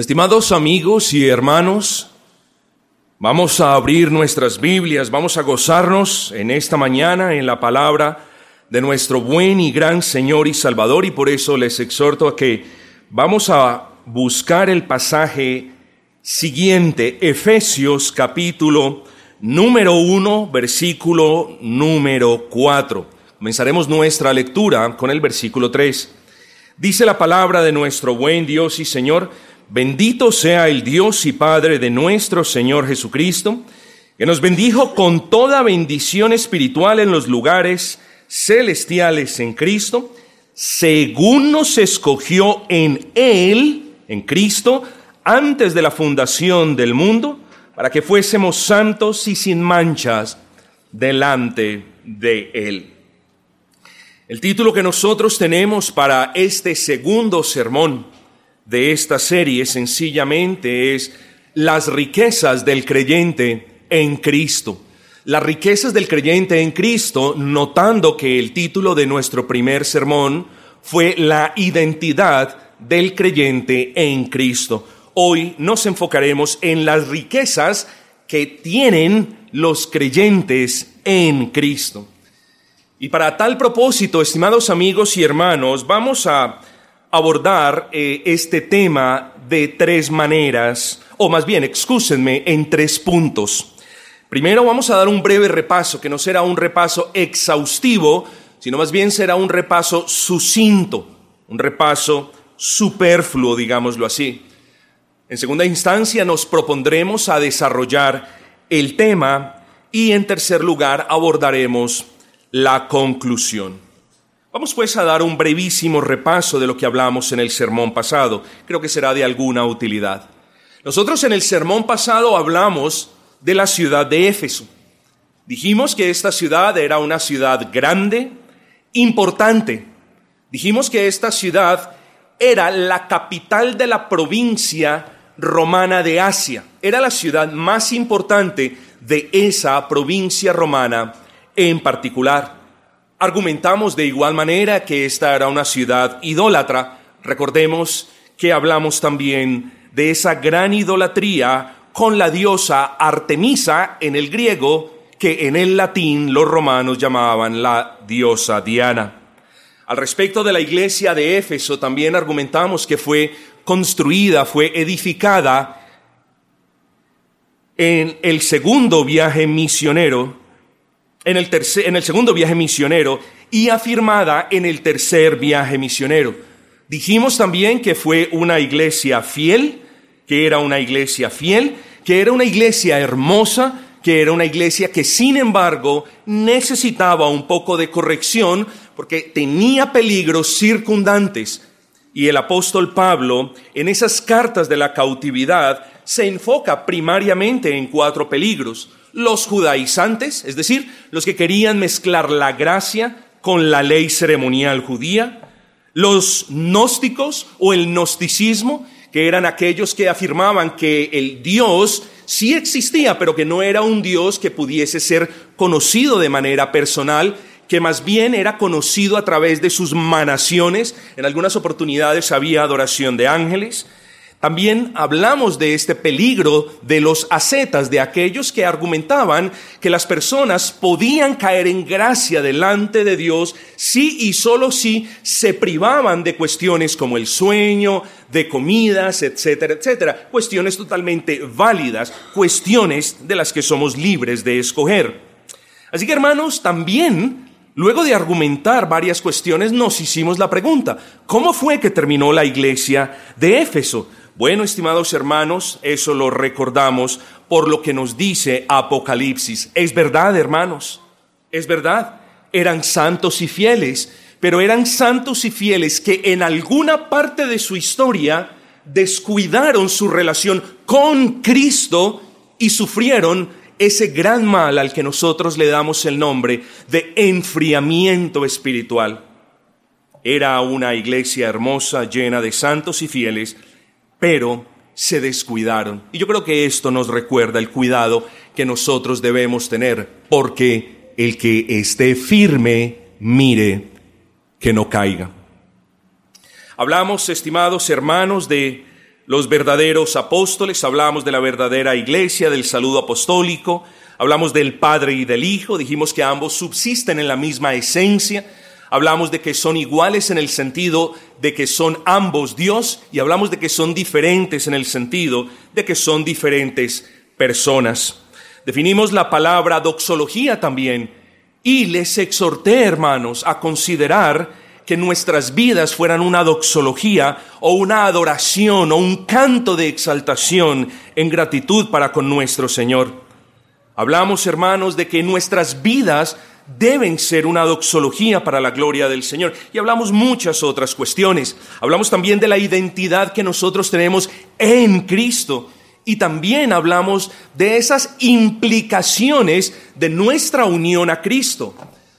Estimados amigos y hermanos, vamos a abrir nuestras Biblias, vamos a gozarnos en esta mañana en la palabra de nuestro buen y gran Señor y Salvador y por eso les exhorto a que vamos a buscar el pasaje siguiente, Efesios capítulo número 1, versículo número 4. Comenzaremos nuestra lectura con el versículo 3. Dice la palabra de nuestro buen Dios y Señor, bendito sea el Dios y Padre de nuestro Señor Jesucristo, que nos bendijo con toda bendición espiritual en los lugares celestiales en Cristo, según nos escogió en Él, en Cristo, antes de la fundación del mundo, para que fuésemos santos y sin manchas delante de Él. El título que nosotros tenemos para este segundo sermón de esta serie sencillamente es Las riquezas del creyente en Cristo. Las riquezas del creyente en Cristo, notando que el título de nuestro primer sermón fue La identidad del creyente en Cristo. Hoy nos enfocaremos en las riquezas que tienen los creyentes en Cristo. Y para tal propósito, estimados amigos y hermanos, vamos a abordar eh, este tema de tres maneras, o más bien, excúsenme, en tres puntos. Primero vamos a dar un breve repaso, que no será un repaso exhaustivo, sino más bien será un repaso sucinto, un repaso superfluo, digámoslo así. En segunda instancia nos propondremos a desarrollar el tema y en tercer lugar abordaremos la conclusión. Vamos pues a dar un brevísimo repaso de lo que hablamos en el sermón pasado. Creo que será de alguna utilidad. Nosotros en el sermón pasado hablamos de la ciudad de Éfeso. Dijimos que esta ciudad era una ciudad grande, importante. Dijimos que esta ciudad era la capital de la provincia romana de Asia. Era la ciudad más importante de esa provincia romana en particular. Argumentamos de igual manera que esta era una ciudad idólatra. Recordemos que hablamos también de esa gran idolatría con la diosa Artemisa en el griego, que en el latín los romanos llamaban la diosa Diana. Al respecto de la iglesia de Éfeso, también argumentamos que fue construida, fue edificada en el segundo viaje misionero, en el, tercer, en el segundo viaje misionero y afirmada en el tercer viaje misionero. Dijimos también que fue una iglesia fiel, que era una iglesia fiel, que era una iglesia hermosa, que era una iglesia que sin embargo necesitaba un poco de corrección porque tenía peligros circundantes. Y el apóstol Pablo, en esas cartas de la cautividad, se enfoca primariamente en cuatro peligros. Los judaizantes, es decir, los que querían mezclar la gracia con la ley ceremonial judía. Los gnósticos o el gnosticismo, que eran aquellos que afirmaban que el Dios sí existía, pero que no era un Dios que pudiese ser conocido de manera personal, que más bien era conocido a través de sus manaciones. En algunas oportunidades había adoración de ángeles. También hablamos de este peligro de los ascetas, de aquellos que argumentaban que las personas podían caer en gracia delante de Dios si y solo si se privaban de cuestiones como el sueño, de comidas, etcétera, etcétera. Cuestiones totalmente válidas, cuestiones de las que somos libres de escoger. Así que hermanos, también Luego de argumentar varias cuestiones, nos hicimos la pregunta, ¿cómo fue que terminó la iglesia de Éfeso? Bueno, estimados hermanos, eso lo recordamos por lo que nos dice Apocalipsis. Es verdad, hermanos, es verdad. Eran santos y fieles, pero eran santos y fieles que en alguna parte de su historia descuidaron su relación con Cristo y sufrieron ese gran mal al que nosotros le damos el nombre de enfriamiento espiritual. Era una iglesia hermosa, llena de santos y fieles, pero se descuidaron. Y yo creo que esto nos recuerda el cuidado que nosotros debemos tener, porque el que esté firme, mire que no caiga. Hablamos, estimados hermanos, de los verdaderos apóstoles, hablamos de la verdadera iglesia, del saludo apostólico, hablamos del Padre y del Hijo, dijimos que ambos subsisten en la misma esencia, hablamos de que son iguales en el sentido de que son ambos Dios y hablamos de que son diferentes en el sentido de que son diferentes personas. Definimos la palabra doxología también y les exhorté, hermanos, a considerar que nuestras vidas fueran una doxología o una adoración o un canto de exaltación en gratitud para con nuestro Señor. Hablamos, hermanos, de que nuestras vidas deben ser una doxología para la gloria del Señor. Y hablamos muchas otras cuestiones. Hablamos también de la identidad que nosotros tenemos en Cristo. Y también hablamos de esas implicaciones de nuestra unión a Cristo.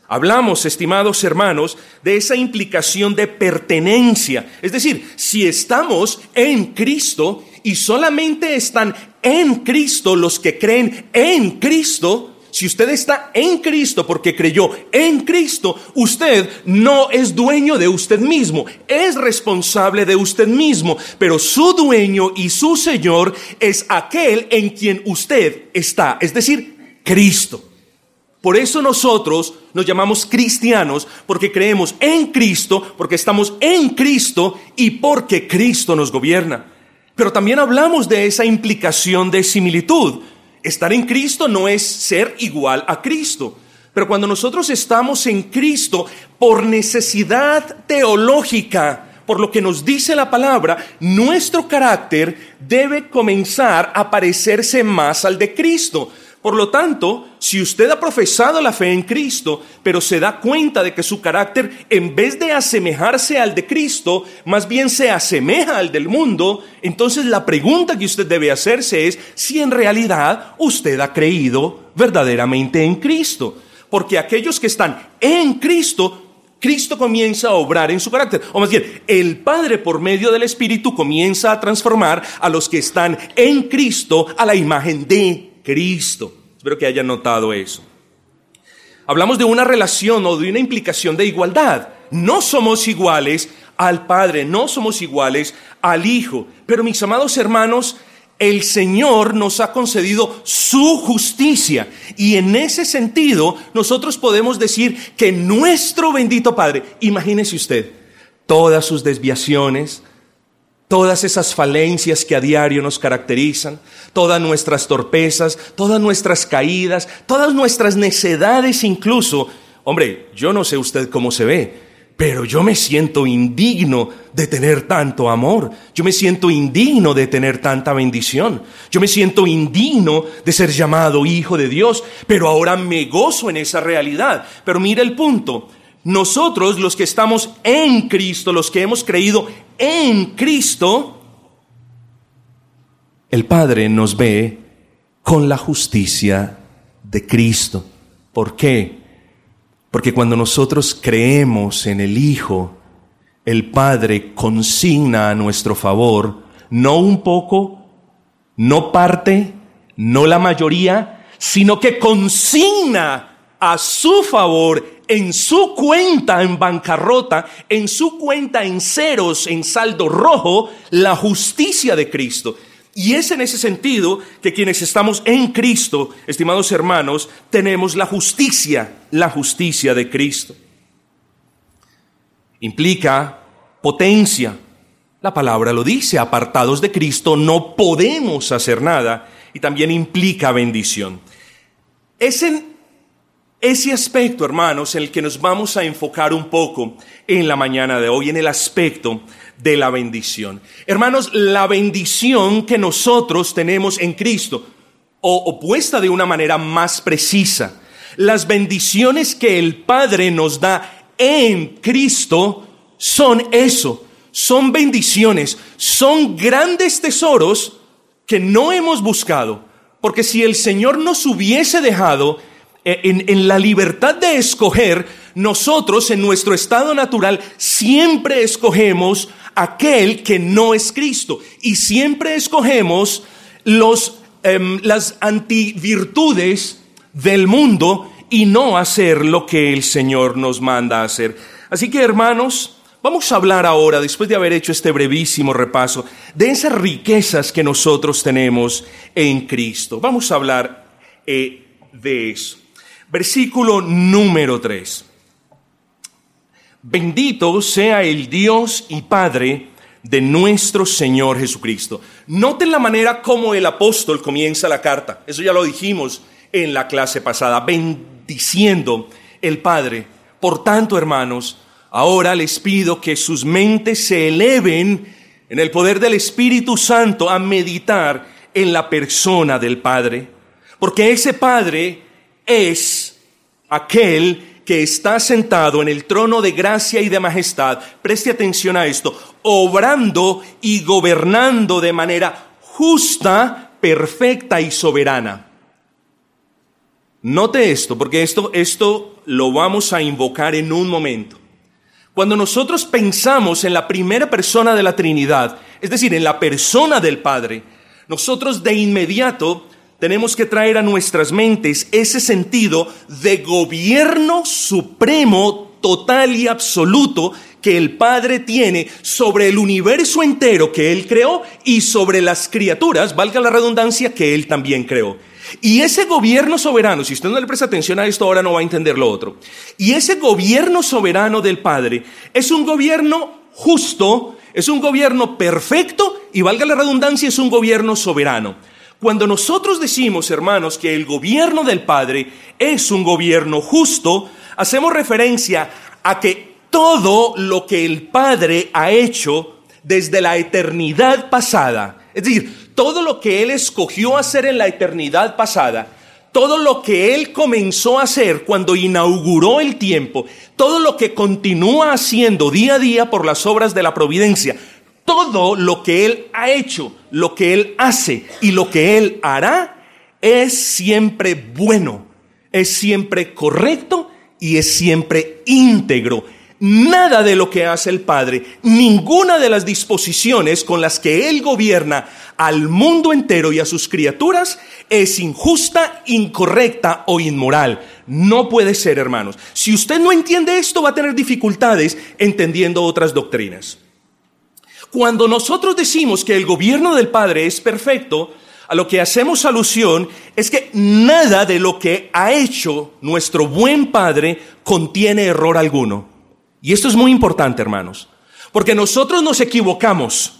Hablamos, estimados hermanos, de esa implicación de pertenencia. Es decir, si estamos en Cristo y solamente están en Cristo los que creen en Cristo, si usted está en Cristo porque creyó en Cristo, usted no es dueño de usted mismo, es responsable de usted mismo, pero su dueño y su Señor es aquel en quien usted está, es decir, Cristo. Por eso nosotros nos llamamos cristianos, porque creemos en Cristo, porque estamos en Cristo y porque Cristo nos gobierna. Pero también hablamos de esa implicación de similitud. Estar en Cristo no es ser igual a Cristo. Pero cuando nosotros estamos en Cristo por necesidad teológica, por lo que nos dice la palabra, nuestro carácter debe comenzar a parecerse más al de Cristo. Por lo tanto, si usted ha profesado la fe en Cristo, pero se da cuenta de que su carácter, en vez de asemejarse al de Cristo, más bien se asemeja al del mundo, entonces la pregunta que usted debe hacerse es si en realidad usted ha creído verdaderamente en Cristo. Porque aquellos que están en Cristo Cristo comienza a obrar en su carácter. O más bien, el Padre por medio del Espíritu comienza a transformar a los que están en Cristo a la imagen de Cristo. Espero que hayan notado eso. Hablamos de una relación o de una implicación de igualdad. No somos iguales al Padre, no somos iguales al Hijo. Pero mis amados hermanos, el Señor nos ha concedido su justicia. Y en ese sentido, nosotros podemos decir que nuestro bendito Padre, imagínese usted, todas sus desviaciones, todas esas falencias que a diario nos caracterizan, todas nuestras torpezas, todas nuestras caídas, todas nuestras necedades incluso. Hombre, yo no sé usted cómo se ve, pero yo me siento indigno de tener tanto amor, yo me siento indigno de tener tanta bendición, yo me siento indigno de ser llamado hijo de Dios, pero ahora me gozo en esa realidad. Pero mire el punto, nosotros los que estamos en Cristo, los que hemos creído en Cristo, el Padre nos ve con la justicia de Cristo. ¿Por qué? Porque cuando nosotros creemos en el Hijo, el Padre consigna a nuestro favor no un poco, no parte, no la mayoría, sino que consigna a su favor en su cuenta en bancarrota, en su cuenta en ceros, en saldo rojo, la justicia de Cristo. Y es en ese sentido que quienes estamos en Cristo, estimados hermanos, tenemos la justicia, la justicia de Cristo. Implica potencia. La palabra lo dice, apartados de Cristo no podemos hacer nada. Y también implica bendición. Es en ese aspecto, hermanos, en el que nos vamos a enfocar un poco en la mañana de hoy, en el aspecto de la bendición. Hermanos, la bendición que nosotros tenemos en Cristo, o opuesta de una manera más precisa, las bendiciones que el Padre nos da en Cristo son eso, son bendiciones, son grandes tesoros que no hemos buscado, porque si el Señor nos hubiese dejado, eh, en, la libertad de escoger, nosotros en nuestro estado natural siempre escogemos aquel que no es Cristo y siempre escogemos los, em, las antivirtudes del mundo y no hacer lo que el Señor nos manda hacer. Así que hermanos, Vamos a hablar ahora, después de haber hecho este brevísimo repaso, de esas riquezas que nosotros tenemos en Cristo. Vamos a hablar eh, de eso. Versículo número 3. Bendito sea el Dios y Padre de nuestro Señor Jesucristo. Noten la manera como el apóstol comienza la carta. Eso ya lo dijimos en la clase pasada. Bendiciendo el Padre. Por tanto, hermanos, Ahora les pido que sus mentes se eleven en el poder del Espíritu Santo a meditar en la persona del Padre. Porque ese Padre es aquel que está sentado en el trono de gracia y de majestad. Preste atención a esto. Obrando y gobernando de manera justa, perfecta y soberana. Note esto, porque esto, esto lo vamos a invocar en un momento. Cuando nosotros pensamos en la primera persona de la Trinidad, es decir, en la persona del Padre, nosotros de inmediato tenemos que traer a nuestras mentes ese sentido de gobierno supremo, total y absoluto que el Padre tiene sobre el universo entero que Él creó y sobre las criaturas, valga la redundancia, que Él también creó. Y ese gobierno soberano, si usted no le presta atención a esto, ahora no va a entender lo otro. Y ese gobierno soberano del Padre es un gobierno justo, es un gobierno perfecto y valga la redundancia, es un gobierno soberano. Cuando nosotros decimos, hermanos, que el gobierno del Padre es un gobierno justo, hacemos referencia a que todo lo que el Padre ha hecho desde la eternidad pasada, es decir, todo lo que Él escogió hacer en la eternidad pasada, todo lo que Él comenzó a hacer cuando inauguró el tiempo, todo lo que continúa haciendo día a día por las obras de la providencia, todo lo que Él ha hecho, lo que Él hace y lo que Él hará, es siempre bueno, es siempre correcto y es siempre íntegro Nada de lo que hace el Padre, ninguna de las disposiciones con las que Él gobierna al mundo entero y a sus criaturas es injusta, incorrecta o inmoral. No puede ser, hermanos. Si usted no entiende esto, va a tener dificultades entendiendo otras doctrinas. Cuando nosotros decimos que el gobierno del Padre es perfecto, a lo que hacemos alusión es que nada de lo que ha hecho nuestro buen Padre contiene error alguno. Y esto es muy importante, hermanos, porque nosotros nos equivocamos.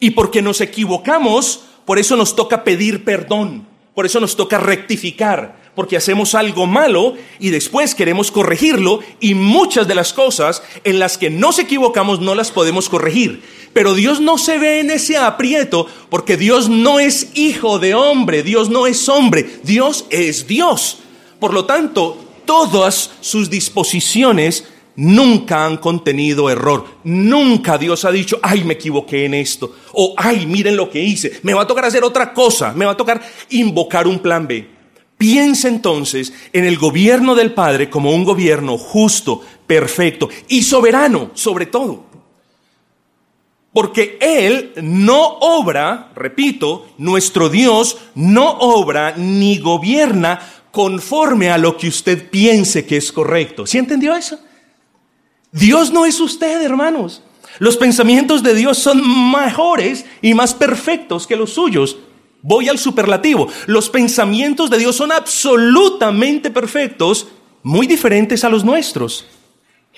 Y porque nos equivocamos, por eso nos toca pedir perdón, por eso nos toca rectificar, porque hacemos algo malo y después queremos corregirlo y muchas de las cosas en las que nos equivocamos no las podemos corregir. Pero Dios no se ve en ese aprieto porque Dios no es hijo de hombre, Dios no es hombre, Dios es Dios. Por lo tanto, todas sus disposiciones nunca han contenido error. Nunca Dios ha dicho, ay, me equivoqué en esto. O, ay, miren lo que hice. Me va a tocar hacer otra cosa. Me va a tocar invocar un plan B. Piensa entonces en el gobierno del Padre como un gobierno justo, perfecto y soberano, sobre todo. Porque Él no obra, repito, nuestro Dios no obra ni gobierna conforme a lo que usted piense que es correcto. ¿Sí entendió eso? Dios no es usted, hermanos. Los pensamientos de Dios son mejores y más perfectos que los suyos. Voy al superlativo. Los pensamientos de Dios son absolutamente perfectos, muy diferentes a los nuestros.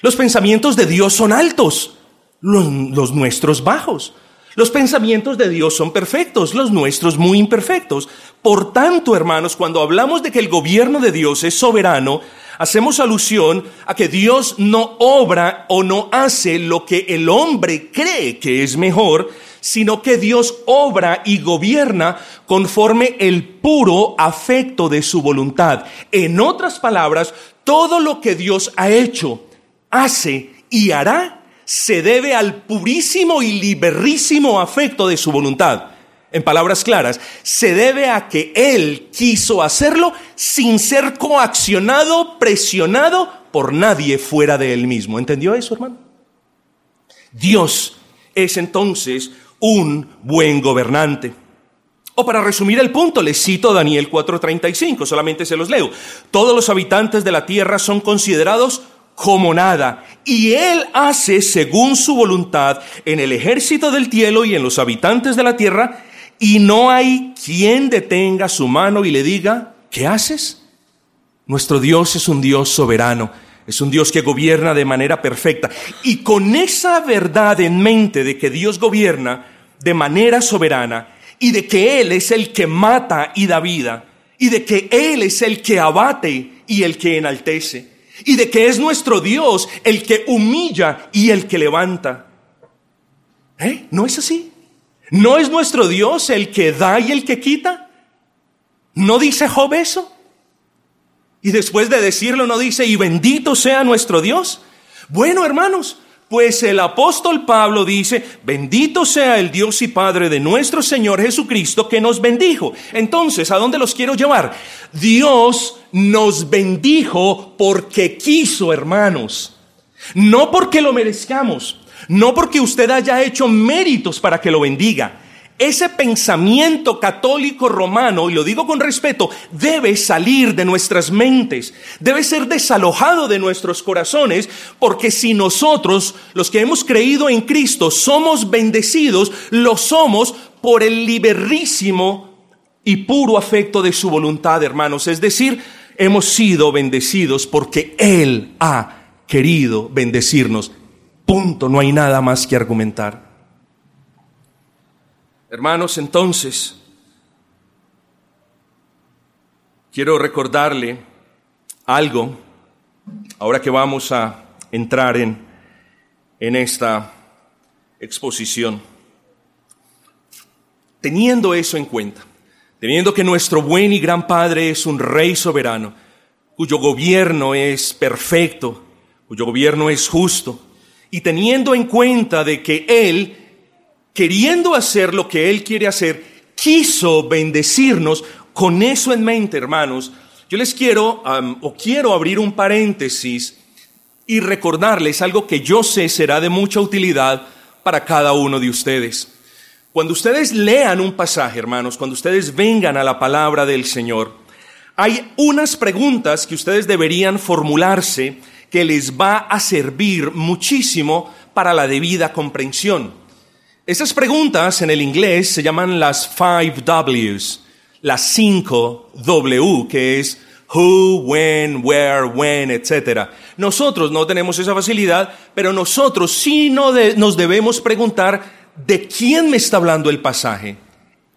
Los pensamientos de Dios son altos, los, nuestros bajos. Los pensamientos de Dios son perfectos, los nuestros muy imperfectos. Por tanto, hermanos, cuando hablamos de que el gobierno de Dios es soberano, hacemos alusión a que Dios no obra o no hace lo que el hombre cree que es mejor, sino que Dios obra y gobierna conforme el puro afecto de su voluntad. En otras palabras, todo lo que Dios ha hecho, hace y hará se debe al purísimo y liberísimo afecto de su voluntad en palabras claras, se debe a que Él quiso hacerlo sin ser coaccionado, presionado por nadie fuera de Él mismo. ¿Entendió eso, hermano? Dios es entonces un buen gobernante. O para resumir el punto, les cito Daniel 4:35, solamente se los leo. Todos los habitantes de la tierra son considerados como nada, y Él hace según su voluntad en el ejército del cielo y en los habitantes de la tierra, y no hay quien detenga su mano y le diga, ¿qué haces? Nuestro Dios es un Dios soberano, es un Dios que gobierna de manera perfecta. Y con esa verdad en mente de que Dios gobierna de manera soberana y de que Él es el que mata y da vida, y de que Él es el que abate y el que enaltece, y de que es nuestro Dios el que humilla y el que levanta. ¿Eh? ¿No es así? ¿No es nuestro Dios el que da y el que quita? ¿No dice Job eso? Y después de decirlo no dice, y bendito sea nuestro Dios. Bueno, hermanos, pues el apóstol Pablo dice, bendito sea el Dios y Padre de nuestro Señor Jesucristo que nos bendijo. Entonces, ¿a dónde los quiero llevar? Dios nos bendijo porque quiso, hermanos. No porque lo merezcamos, no porque usted haya hecho méritos para que lo bendiga. Ese pensamiento católico romano, y lo digo con respeto, debe salir de nuestras mentes, debe ser desalojado de nuestros corazones, porque si nosotros, los que hemos creído en Cristo, somos bendecidos, lo somos por el liberísimo y puro afecto de su voluntad, hermanos. Es decir, hemos sido bendecidos porque Él ha querido bendecirnos. Punto, no hay nada más que argumentar. Hermanos, entonces, quiero recordarle algo, ahora que vamos a entrar en, en esta exposición. Teniendo eso en cuenta, teniendo que nuestro buen y gran Padre es un rey soberano, cuyo gobierno es perfecto, cuyo gobierno es justo, y teniendo en cuenta de que Él queriendo hacer lo que Él quiere hacer, quiso bendecirnos. Con eso en mente, hermanos, yo les quiero o quiero abrir un paréntesis y recordarles algo que yo sé será de mucha utilidad para cada uno de ustedes. Cuando ustedes lean un pasaje, hermanos, cuando ustedes vengan a la palabra del Señor, hay unas preguntas que ustedes deberían formularse que les va a servir muchísimo para la debida comprensión. Estas preguntas en el inglés se llaman las five Ws, las cinco W, que es who, when, where, when, etc. Nosotros no tenemos esa facilidad, pero nosotros sí nos debemos preguntar de quién me está hablando el pasaje,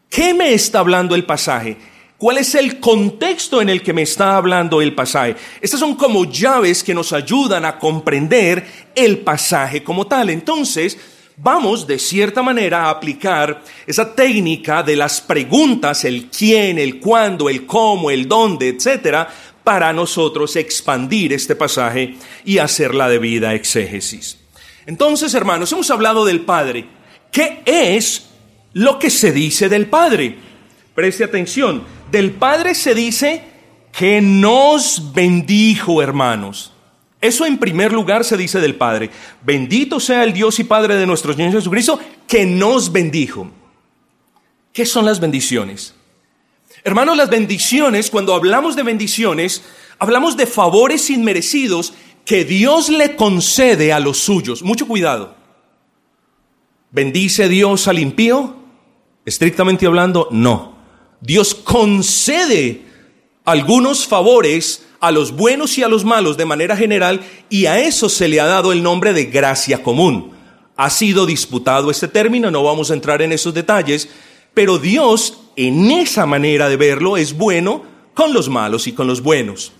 qué me está hablando el pasaje, cuál es el contexto en el que me está hablando el pasaje. Estas son como llaves que nos ayudan a comprender el pasaje como tal. Entonces, vamos de cierta manera a aplicar esa técnica de las preguntas, el quién, el cuándo, el cómo, el dónde, etcétera, para nosotros expandir este pasaje y hacer la debida exégesis. Entonces, hermanos, hemos hablado del Padre. ¿Qué es lo que se dice del Padre? Preste atención, del Padre se dice que nos bendijo, hermanos. Eso en primer lugar se dice del Padre. Bendito sea el Dios y Padre de nuestro Señor Jesucristo, que nos bendijo. ¿Qué son las bendiciones? Hermanos, las bendiciones, cuando hablamos de bendiciones, hablamos de favores inmerecidos que Dios le concede a los suyos. Mucho cuidado. ¿Bendice Dios al impío? Estrictamente hablando, no. Dios concede algunos favores a los buenos y a los malos de manera general y a eso se le ha dado el nombre de gracia común. Ha sido disputado este término, no vamos a entrar en esos detalles, pero Dios en esa manera de verlo es bueno con los malos y con los buenos.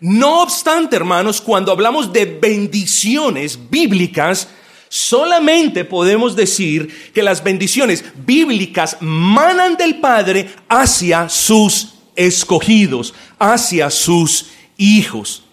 No obstante, hermanos, cuando hablamos de bendiciones bíblicas, solamente podemos decir que las bendiciones bíblicas manan del Padre hacia sus escogidos, hacia sus hijos.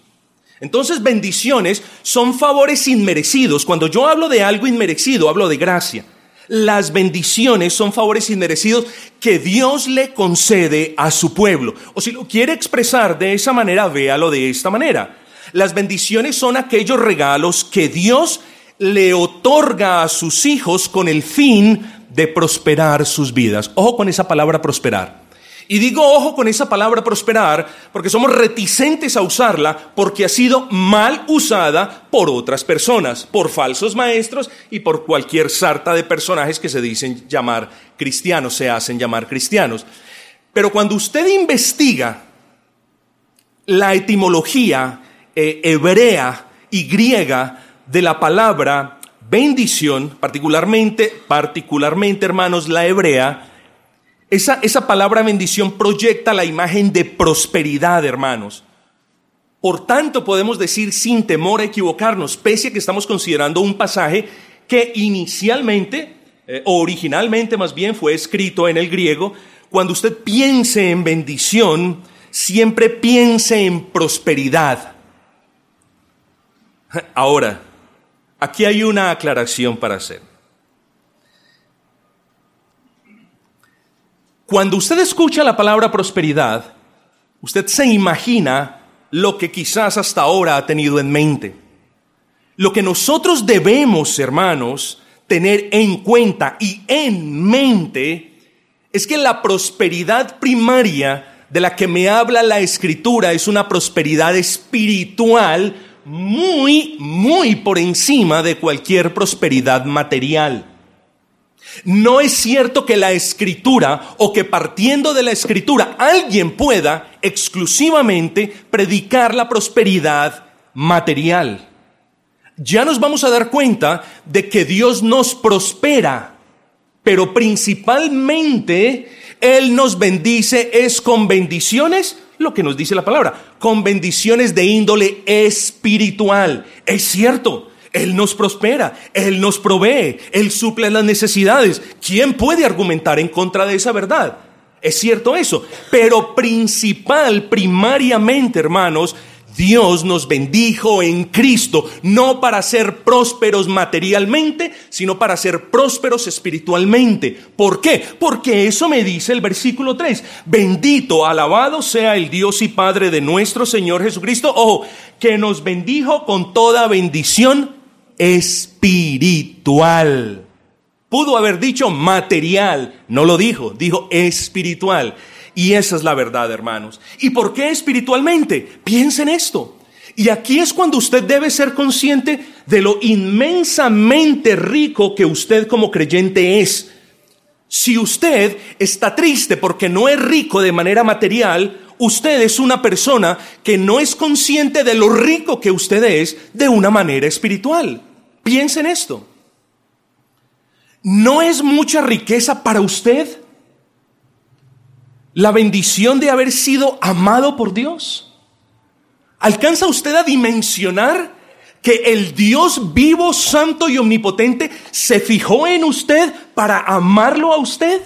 Entonces bendiciones son favores inmerecidos. Cuando yo hablo de algo inmerecido, hablo de gracia. Las bendiciones son favores inmerecidos que Dios le concede a su pueblo. O si lo quiere expresar de esa manera, véalo de esta manera. Las bendiciones son aquellos regalos que Dios le otorga a sus hijos con el fin de prosperar sus vidas. Ojo con esa palabra prosperar. Y digo ojo con esa palabra prosperar porque somos reticentes a usarla porque ha sido mal usada por otras personas, por falsos maestros y por cualquier sarta de personajes que se dicen llamar cristianos, se hacen llamar cristianos. Pero cuando usted investiga la etimología eh, hebrea y griega de la palabra bendición, particularmente, particularmente hermanos, la hebrea, esa, esa palabra bendición proyecta la imagen de prosperidad, hermanos. Por tanto, podemos decir sin temor a equivocarnos, pese a que estamos considerando un pasaje que inicialmente, eh, o originalmente más bien, fue escrito en el griego. Cuando usted piense en bendición, siempre piense en prosperidad. Ahora, aquí hay una aclaración para hacer. Cuando usted escucha la palabra prosperidad, usted se imagina lo que quizás hasta ahora ha tenido en mente. Lo que nosotros debemos, hermanos, tener en cuenta y en mente es que la prosperidad primaria de la que me habla la escritura es una prosperidad espiritual muy, muy por encima de cualquier prosperidad material. No es cierto que la escritura o que partiendo de la escritura alguien pueda exclusivamente predicar la prosperidad material. Ya nos vamos a dar cuenta de que Dios nos prospera, pero principalmente Él nos bendice es con bendiciones, lo que nos dice la palabra, con bendiciones de índole espiritual. Es cierto, él nos prospera, Él nos provee, Él suple las necesidades. ¿Quién puede argumentar en contra de esa verdad? Es cierto eso, pero principal, primariamente, hermanos, Dios nos bendijo en Cristo, no para ser prósperos materialmente, sino para ser prósperos espiritualmente. ¿Por qué? Porque eso me dice el versículo 3. Bendito, alabado sea el Dios y Padre de nuestro Señor Jesucristo, ojo, que nos bendijo con toda bendición espiritual. Pudo haber dicho material, no lo dijo, dijo espiritual. Y esa es la verdad, hermanos. ¿Y por qué espiritualmente? Piensen esto. Y aquí es cuando usted debe ser consciente de lo inmensamente rico que usted como creyente es. Si usted está triste porque no es rico de manera material, usted es una persona que no es consciente de lo rico que usted es de una manera espiritual. Piensen esto. ¿No es mucha riqueza para usted la bendición de haber sido amado por Dios? ¿Alcanza usted a dimensionar que el Dios vivo, santo y omnipotente se fijó en usted para amarlo a usted?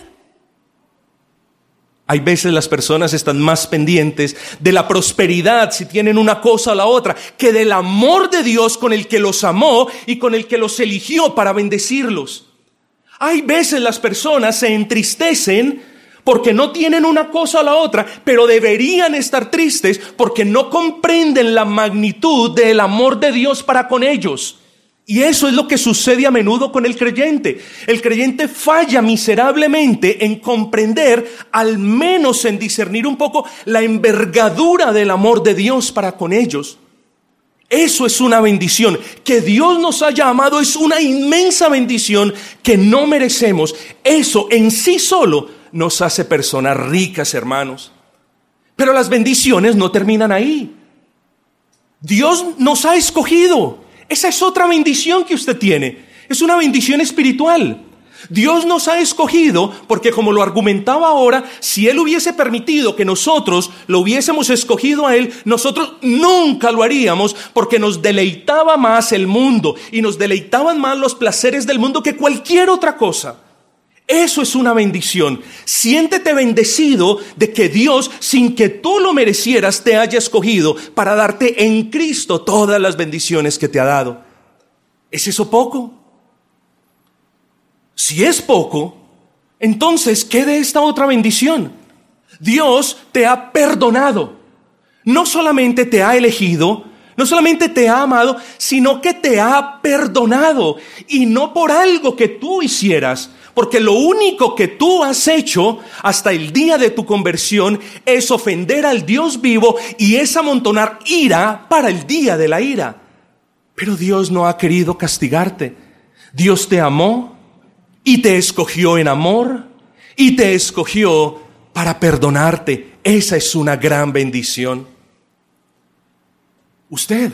Hay veces las personas están más pendientes de la prosperidad, si tienen una cosa o la otra, que del amor de Dios con el que los amó y con el que los eligió para bendecirlos. Hay veces las personas se entristecen porque no tienen una cosa o la otra, pero deberían estar tristes porque no comprenden la magnitud del amor de Dios para con ellos. Y eso es lo que sucede a menudo con el creyente. El creyente falla miserablemente en comprender, al menos en discernir un poco, la envergadura del amor de Dios para con ellos. Eso es una bendición. Que Dios nos haya amado es una inmensa bendición que no merecemos. Eso en sí solo nos hace personas ricas, hermanos. Pero las bendiciones no terminan ahí. Dios nos ha escogido. Esa es otra bendición que usted tiene. Es una bendición espiritual. Dios nos ha escogido porque como lo argumentaba ahora, si Él hubiese permitido que nosotros lo hubiésemos escogido a Él, nosotros nunca lo haríamos porque nos deleitaba más el mundo y nos deleitaban más los placeres del mundo que cualquier otra cosa. Eso es una bendición. Siéntete bendecido de que Dios, sin que tú lo merecieras, te haya escogido para darte en Cristo todas las bendiciones que te ha dado. ¿Es eso poco? Si es poco, entonces, ¿qué de esta otra bendición? Dios te ha perdonado. No solamente te ha elegido, no solamente te ha amado, sino que te ha perdonado. Y no por algo que tú hicieras, Porque lo único que tú has hecho hasta el día de tu conversión es ofender al Dios vivo y es amontonar ira para el día de la ira. Pero Dios no ha querido castigarte. Dios te amó y te escogió en amor y te escogió para perdonarte. Esa es una gran bendición. Usted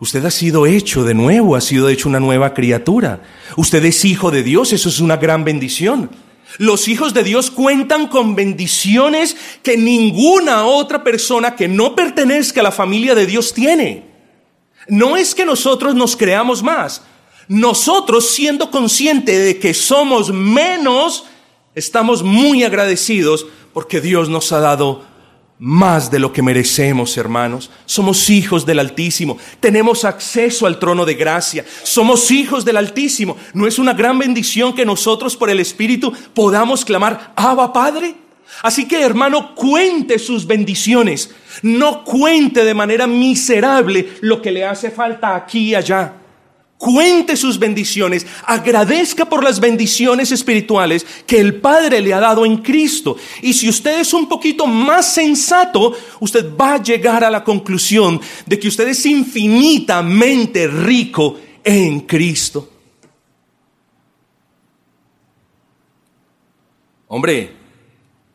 Usted ha sido hecho de nuevo, ha sido hecho una nueva criatura. Usted es hijo de Dios, eso es una gran bendición. Los hijos de Dios cuentan con bendiciones que ninguna otra persona que no pertenezca a la familia de Dios tiene. No es que nosotros nos creamos más. Nosotros, siendo conscientes de que somos menos, estamos muy agradecidos porque Dios nos ha dado más de lo que merecemos, hermanos. Somos hijos del Altísimo. Tenemos acceso al trono de gracia. Somos hijos del Altísimo. ¿No es una gran bendición que nosotros por el Espíritu podamos clamar, Abba Padre? Así que, hermano, cuente sus bendiciones. No cuente de manera miserable lo que le hace falta aquí y allá cuente sus bendiciones, agradezca por las bendiciones espirituales que el Padre le ha dado en Cristo. Y si usted es un poquito más sensato, usted va a llegar a la conclusión de que usted es infinitamente rico en Cristo. Hombre,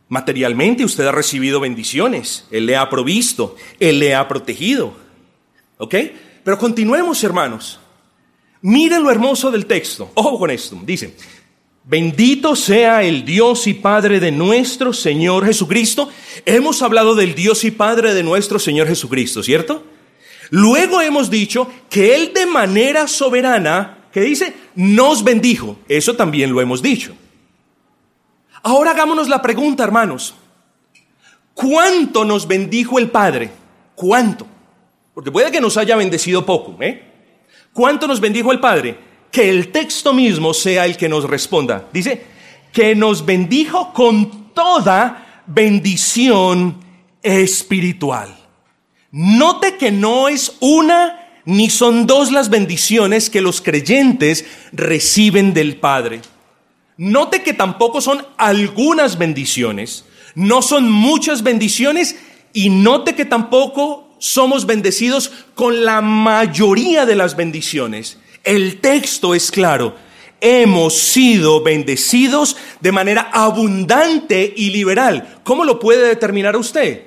materialmente usted ha recibido bendiciones, Él le ha provisto, Él le ha protegido. ¿Ok? Pero continuemos, hermanos. Miren lo hermoso del texto. Ojo con esto. Dice, bendito sea el Dios y Padre de nuestro Señor Jesucristo. Hemos hablado del Dios y Padre de nuestro Señor Jesucristo, ¿cierto? Luego hemos dicho que Él de manera soberana, que dice, nos bendijo. Eso también lo hemos dicho. Ahora hagámonos la pregunta, hermanos. ¿Cuánto nos bendijo el Padre? ¿Cuánto? Porque puede que nos haya bendecido poco, ¿eh? ¿Cuánto nos bendijo el Padre? Que el texto mismo sea el que nos responda. Dice, que nos bendijo con toda bendición espiritual. Note que no es una ni son dos las bendiciones que los creyentes reciben del Padre. Note que tampoco son algunas bendiciones, no son muchas bendiciones y note que tampoco somos bendecidos con la mayoría de las bendiciones. El texto es claro. Hemos sido bendecidos de manera abundante y liberal. ¿Cómo lo puede determinar usted?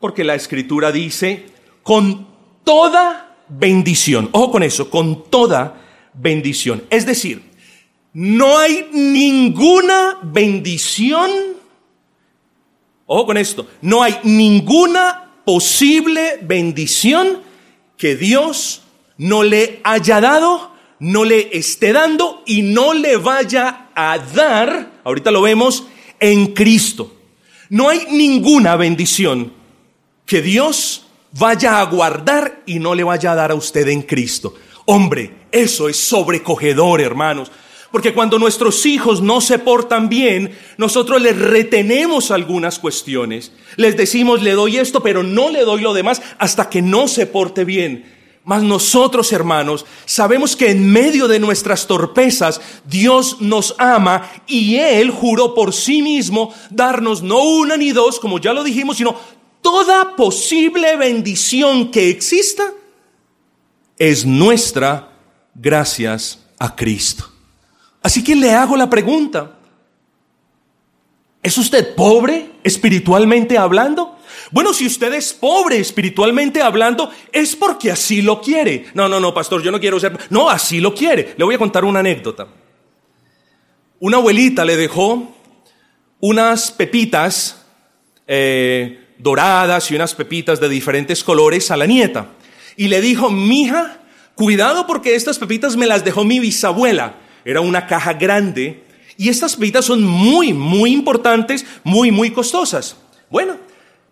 Porque la escritura dice, con toda bendición. Ojo con eso, con toda bendición. Es decir, no hay ninguna bendición Ojo con esto, no hay ninguna posible bendición que Dios no le haya dado, no le esté dando y no le vaya a dar, ahorita lo vemos, en Cristo. No hay ninguna bendición que Dios vaya a guardar y no le vaya a dar a usted en Cristo. Hombre, eso es sobrecogedor, hermanos. Porque cuando nuestros hijos no se portan bien, nosotros les retenemos algunas cuestiones. Les decimos, le doy esto, pero no le doy lo demás hasta que no se porte bien. Mas nosotros, hermanos, sabemos que en medio de nuestras torpezas Dios nos ama y Él juró por sí mismo darnos no una ni dos, como ya lo dijimos, sino toda posible bendición que exista es nuestra gracias a Cristo. Así que le hago la pregunta. ¿Es usted pobre espiritualmente hablando? Bueno, si usted es pobre espiritualmente hablando, es porque así lo quiere. No, no, no, pastor, yo no quiero ser... No, así lo quiere. Le voy a contar una anécdota. Una abuelita le dejó unas pepitas eh, doradas y unas pepitas de diferentes colores a la nieta. Y le dijo, mija, cuidado porque estas pepitas me las dejó mi bisabuela era una caja grande y estas pepitas son muy, muy importantes, muy, muy costosas. Bueno,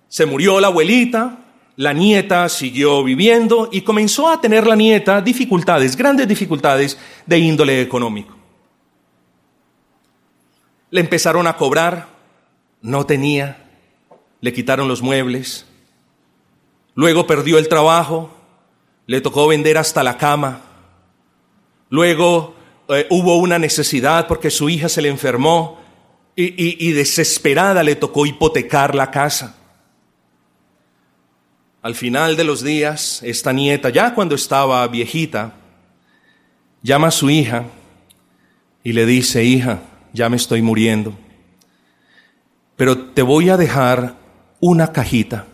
se murió la abuelita, la nieta siguió viviendo y comenzó a tener la nieta dificultades, grandes dificultades de índole económico. Le empezaron a cobrar, no tenía, le quitaron los muebles, luego perdió el trabajo, le tocó vender hasta la cama, luego eh, hubo una necesidad porque su hija se le enfermó y, y desesperada le tocó hipotecar la casa. Al final de los días, esta nieta, ya cuando estaba viejita, llama a su hija y le dice, hija, ya me estoy muriendo, pero te voy a dejar una cajita,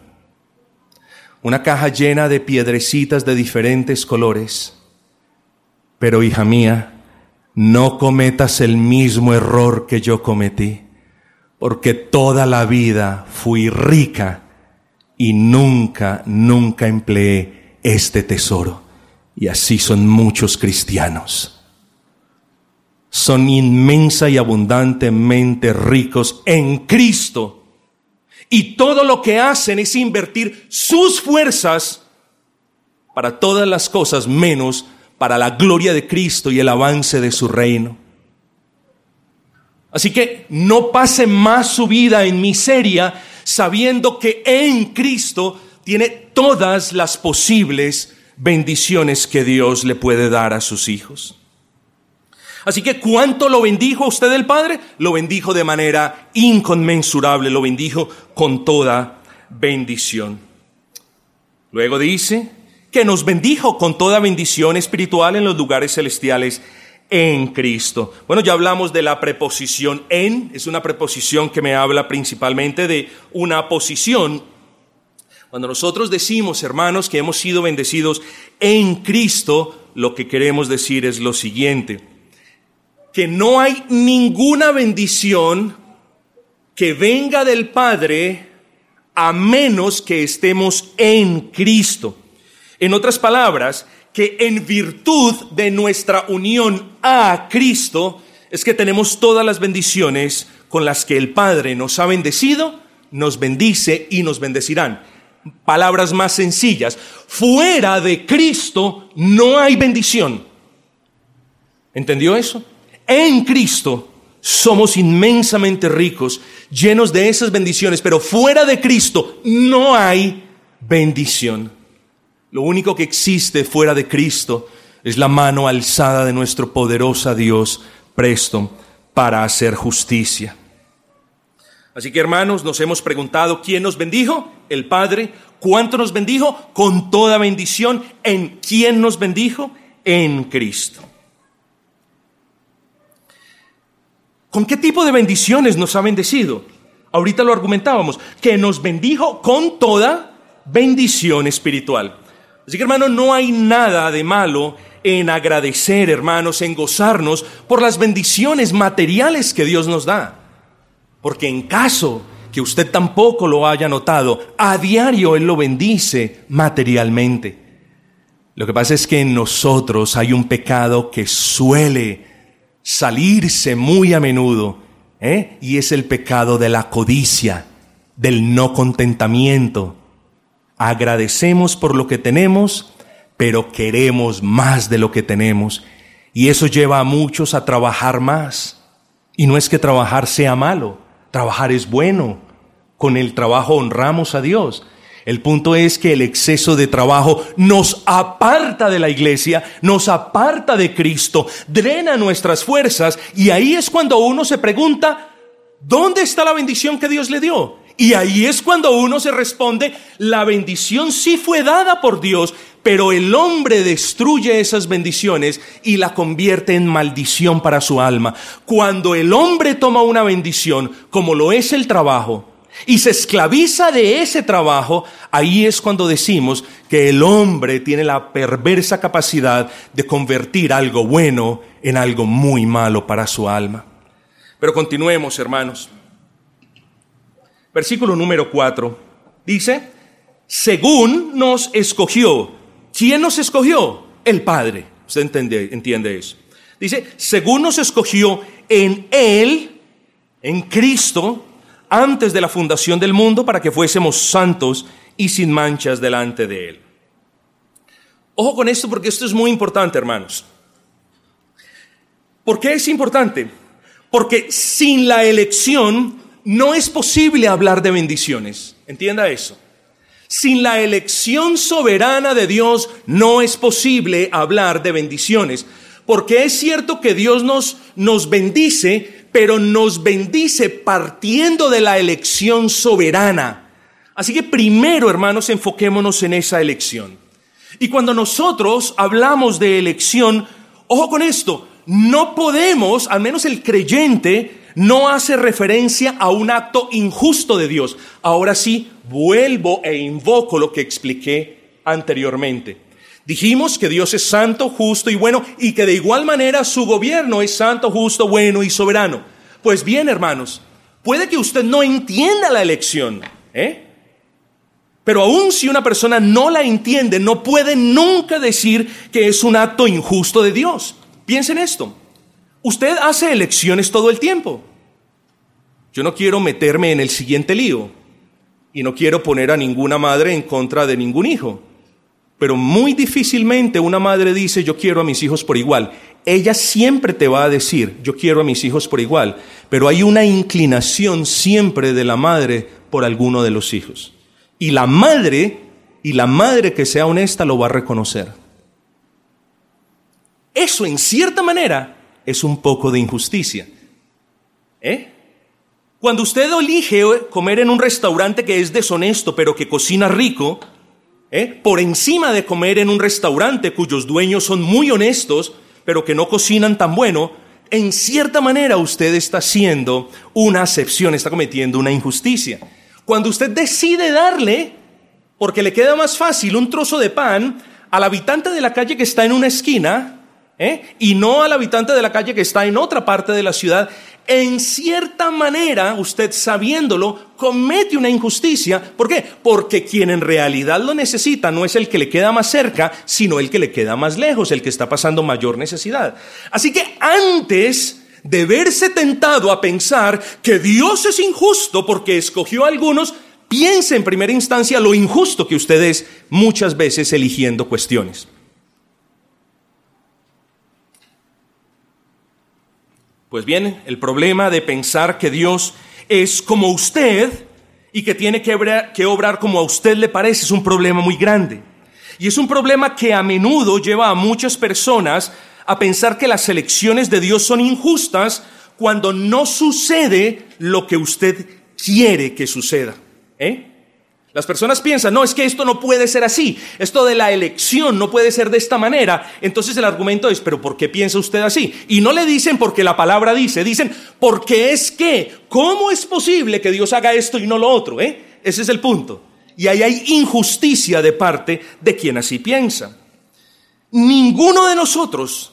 una caja llena de piedrecitas de diferentes colores, pero hija mía, no cometas el mismo error que yo cometí, porque toda la vida fui rica y nunca, nunca empleé este tesoro. Y así son muchos cristianos. Son inmensa y abundantemente ricos en Cristo. Y todo lo que hacen es invertir sus fuerzas para todas las cosas menos para la gloria de Cristo y el avance de su reino. Así que no pase más su vida en miseria sabiendo que en Cristo tiene todas las posibles bendiciones que Dios le puede dar a sus hijos. Así que ¿cuánto lo bendijo a usted el Padre? Lo bendijo de manera inconmensurable, lo bendijo con toda bendición. Luego dice que nos bendijo con toda bendición espiritual en los lugares celestiales en Cristo. Bueno, ya hablamos de la preposición en, es una preposición que me habla principalmente de una posición. Cuando nosotros decimos, hermanos, que hemos sido bendecidos en Cristo, lo que queremos decir es lo siguiente, que no hay ninguna bendición que venga del Padre a menos que estemos en Cristo. En otras palabras, que en virtud de nuestra unión a Cristo es que tenemos todas las bendiciones con las que el Padre nos ha bendecido, nos bendice y nos bendecirán. Palabras más sencillas, fuera de Cristo no hay bendición. ¿Entendió eso? En Cristo somos inmensamente ricos, llenos de esas bendiciones, pero fuera de Cristo no hay bendición. Lo único que existe fuera de Cristo es la mano alzada de nuestro poderoso Dios presto para hacer justicia. Así que hermanos, nos hemos preguntado, ¿quién nos bendijo? El Padre. ¿Cuánto nos bendijo? Con toda bendición. ¿En quién nos bendijo? En Cristo. ¿Con qué tipo de bendiciones nos ha bendecido? Ahorita lo argumentábamos, que nos bendijo con toda bendición espiritual. Así que hermanos, no hay nada de malo en agradecer, hermanos, en gozarnos por las bendiciones materiales que Dios nos da. Porque en caso que usted tampoco lo haya notado, a diario Él lo bendice materialmente. Lo que pasa es que en nosotros hay un pecado que suele salirse muy a menudo, ¿eh? y es el pecado de la codicia, del no contentamiento, agradecemos por lo que tenemos, pero queremos más de lo que tenemos. Y eso lleva a muchos a trabajar más. Y no es que trabajar sea malo, trabajar es bueno. Con el trabajo honramos a Dios. El punto es que el exceso de trabajo nos aparta de la iglesia, nos aparta de Cristo, drena nuestras fuerzas y ahí es cuando uno se pregunta, ¿dónde está la bendición que Dios le dio? Y ahí es cuando uno se responde, la bendición sí fue dada por Dios, pero el hombre destruye esas bendiciones y la convierte en maldición para su alma. Cuando el hombre toma una bendición, como lo es el trabajo, y se esclaviza de ese trabajo, ahí es cuando decimos que el hombre tiene la perversa capacidad de convertir algo bueno en algo muy malo para su alma. Pero continuemos, hermanos. Versículo número 4 dice, según nos escogió. ¿Quién nos escogió? El Padre. Usted entiende, entiende eso. Dice, según nos escogió en Él, en Cristo, antes de la fundación del mundo, para que fuésemos santos y sin manchas delante de Él. Ojo con esto porque esto es muy importante, hermanos. ¿Por qué es importante? Porque sin la elección no es posible hablar de bendiciones. Entienda eso. Sin la elección soberana de Dios no es posible hablar de bendiciones, Porque es cierto que Dios nos, nos bendice, pero nos bendice partiendo de la elección soberana. Así que primero, hermanos, enfoquémonos en esa elección. Y cuando nosotros hablamos de elección, ojo con esto, no podemos, al menos el creyente, no hace referencia a un acto injusto de Dios. Ahora sí, vuelvo e invoco lo que expliqué anteriormente. Dijimos que Dios es santo, justo y bueno y que de igual manera su gobierno es santo, justo, bueno y soberano. Pues bien, hermanos, puede que usted no entienda la elección, ¿eh? Pero aun si una persona no la entiende, no puede nunca decir que es un acto injusto de Dios. Piensen esto. Usted hace elecciones todo el tiempo. Yo no quiero meterme en el siguiente lío y no quiero poner a ninguna madre en contra de ningún hijo. Pero muy difícilmente una madre dice, yo quiero a mis hijos por igual. Ella siempre te va a decir, yo quiero a mis hijos por igual. Pero hay una inclinación siempre de la madre por alguno de los hijos. Y la madre, y la madre que sea honesta lo va a reconocer. Eso en cierta manera es un poco de injusticia. ¿Eh? Cuando usted elige comer en un restaurante que es deshonesto pero que cocina rico, ¿eh? por encima de comer en un restaurante cuyos dueños son muy honestos, pero que no cocinan tan bueno, en cierta manera usted está haciendo una acepción, está cometiendo una injusticia. Cuando usted decide darle, porque le queda más fácil un trozo de pan al habitante de la calle que está en una esquina, ¿eh? y no al habitante de la calle que está en otra parte de la ciudad, en cierta manera, usted sabiéndolo, comete una injusticia. ¿Por qué? Porque quien en realidad lo necesita no es el que le queda más cerca, sino el que le queda más lejos, el que está pasando mayor necesidad. Así que antes de verse tentado a pensar que Dios es injusto porque escogió a algunos, piense en primera instancia lo injusto que usted es muchas veces eligiendo cuestiones. Pues bien, el problema de pensar que Dios es como usted y que tiene que obrar, como a usted le parece es un problema muy grande. Y es un problema que a menudo lleva a muchas personas a pensar que las elecciones de Dios son injustas cuando no sucede lo que usted quiere que suceda. ¿eh? Las personas piensan, no, es que esto no puede ser así, esto de la elección no puede ser de esta manera. Entonces el argumento es, pero ¿por qué piensa usted así? Y no le dicen porque la palabra dice, dicen, porque es que, ¿cómo es posible que Dios haga esto y no lo otro? Eh? Ese es el punto. Y ahí hay injusticia de parte de quien así piensa. Ninguno de nosotros